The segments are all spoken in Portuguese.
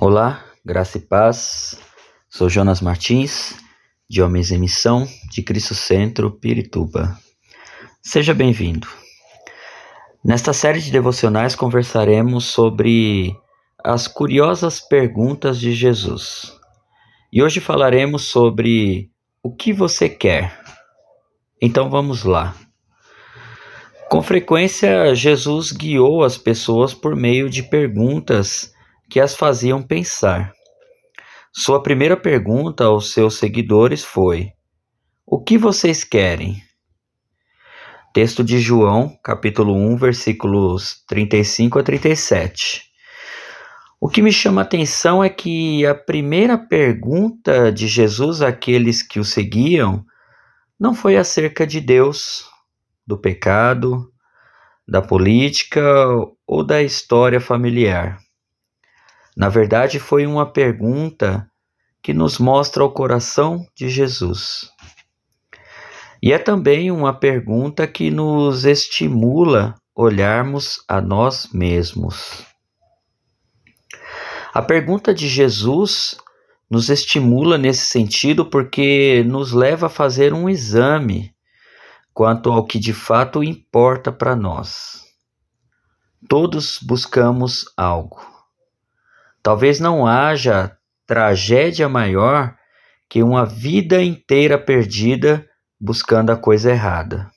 Olá, graça e paz. Sou Jonas Martins, de Homens em Missão, de Cristo Centro, Pirituba. Seja bem-vindo. Nesta série de devocionais conversaremos sobre as curiosas perguntas de Jesus. E hoje falaremos sobre o que você quer. Então vamos lá. Com frequência, Jesus guiou as pessoas por meio de perguntas que as faziam pensar. Sua primeira pergunta aos seus seguidores foi: O que vocês querem? Texto de João, capítulo 1, versículos 35 a 37. O que me chama a atenção é que a primeira pergunta de Jesus àqueles que o seguiam não foi acerca de Deus, do pecado, da política ou da história familiar. Na verdade, foi uma pergunta que nos mostra o coração de Jesus. E é também uma pergunta que nos estimula olharmos a nós mesmos. A pergunta de Jesus nos estimula nesse sentido porque nos leva a fazer um exame quanto ao que de fato importa para nós. Todos buscamos algo. Talvez não haja tragédia maior que uma vida inteira perdida buscando a coisa errada.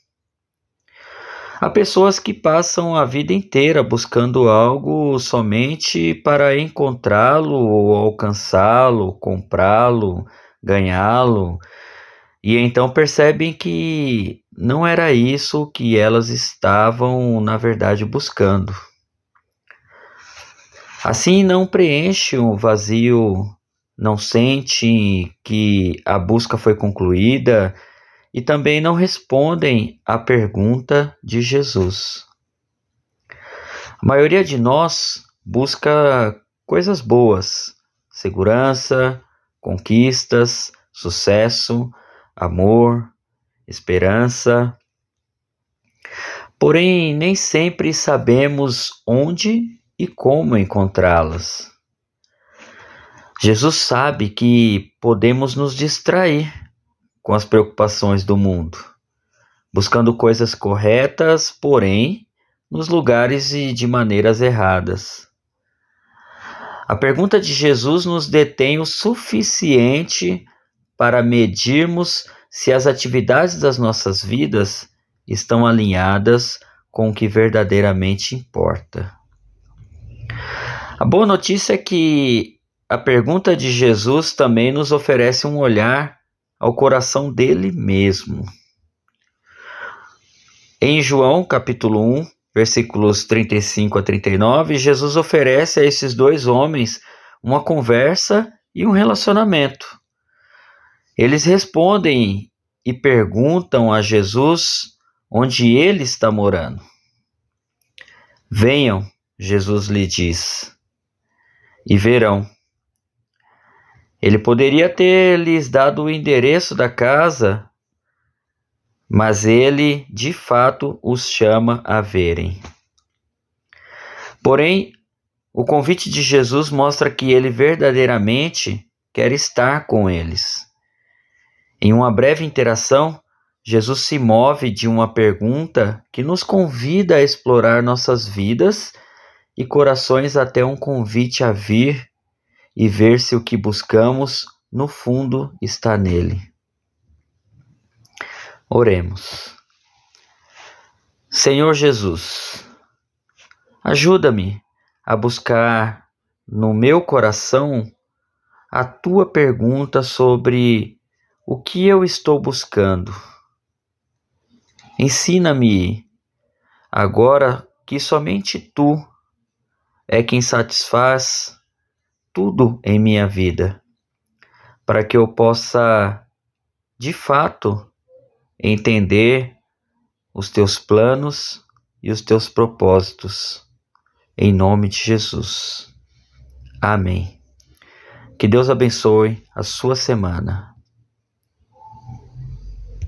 Há pessoas que passam a vida inteira buscando algo somente para encontrá-lo ou alcançá-lo, comprá-lo, ganhá-lo, e então percebem que não era isso que elas estavam, na verdade, buscando. Assim não preenche o vazio, não sente que a busca foi concluída e também não respondem à pergunta de Jesus. A maioria de nós busca coisas boas, segurança, conquistas, sucesso, amor, esperança. Porém, nem sempre sabemos onde e como encontrá-las. Jesus sabe que podemos nos distrair com as preocupações do mundo, buscando coisas corretas, porém nos lugares e de maneiras erradas. A pergunta de Jesus nos detém o suficiente para medirmos se as atividades das nossas vidas estão alinhadas com o que verdadeiramente importa. A boa notícia é que a pergunta de Jesus também nos oferece um olhar ao coração dele mesmo. Em João capítulo 1, versículos 35 a 39, Jesus oferece a esses dois homens uma conversa e um relacionamento. Eles respondem e perguntam a Jesus onde ele está morando. Venham, Jesus lhe diz e verão. Ele poderia ter lhes dado o endereço da casa, mas ele de fato os chama a verem. Porém, o convite de Jesus mostra que ele verdadeiramente quer estar com eles. Em uma breve interação, Jesus se move de uma pergunta que nos convida a explorar nossas vidas e corações até um convite a vir e ver se o que buscamos no fundo está nele. Oremos. Senhor Jesus, ajuda-me a buscar no meu coração a tua pergunta sobre o que eu estou buscando. Ensina-me agora que somente tu é quem satisfaz tudo em minha vida, para que eu possa, de fato, entender os teus planos e os teus propósitos. Em nome de Jesus. Amém. Que Deus abençoe a sua semana.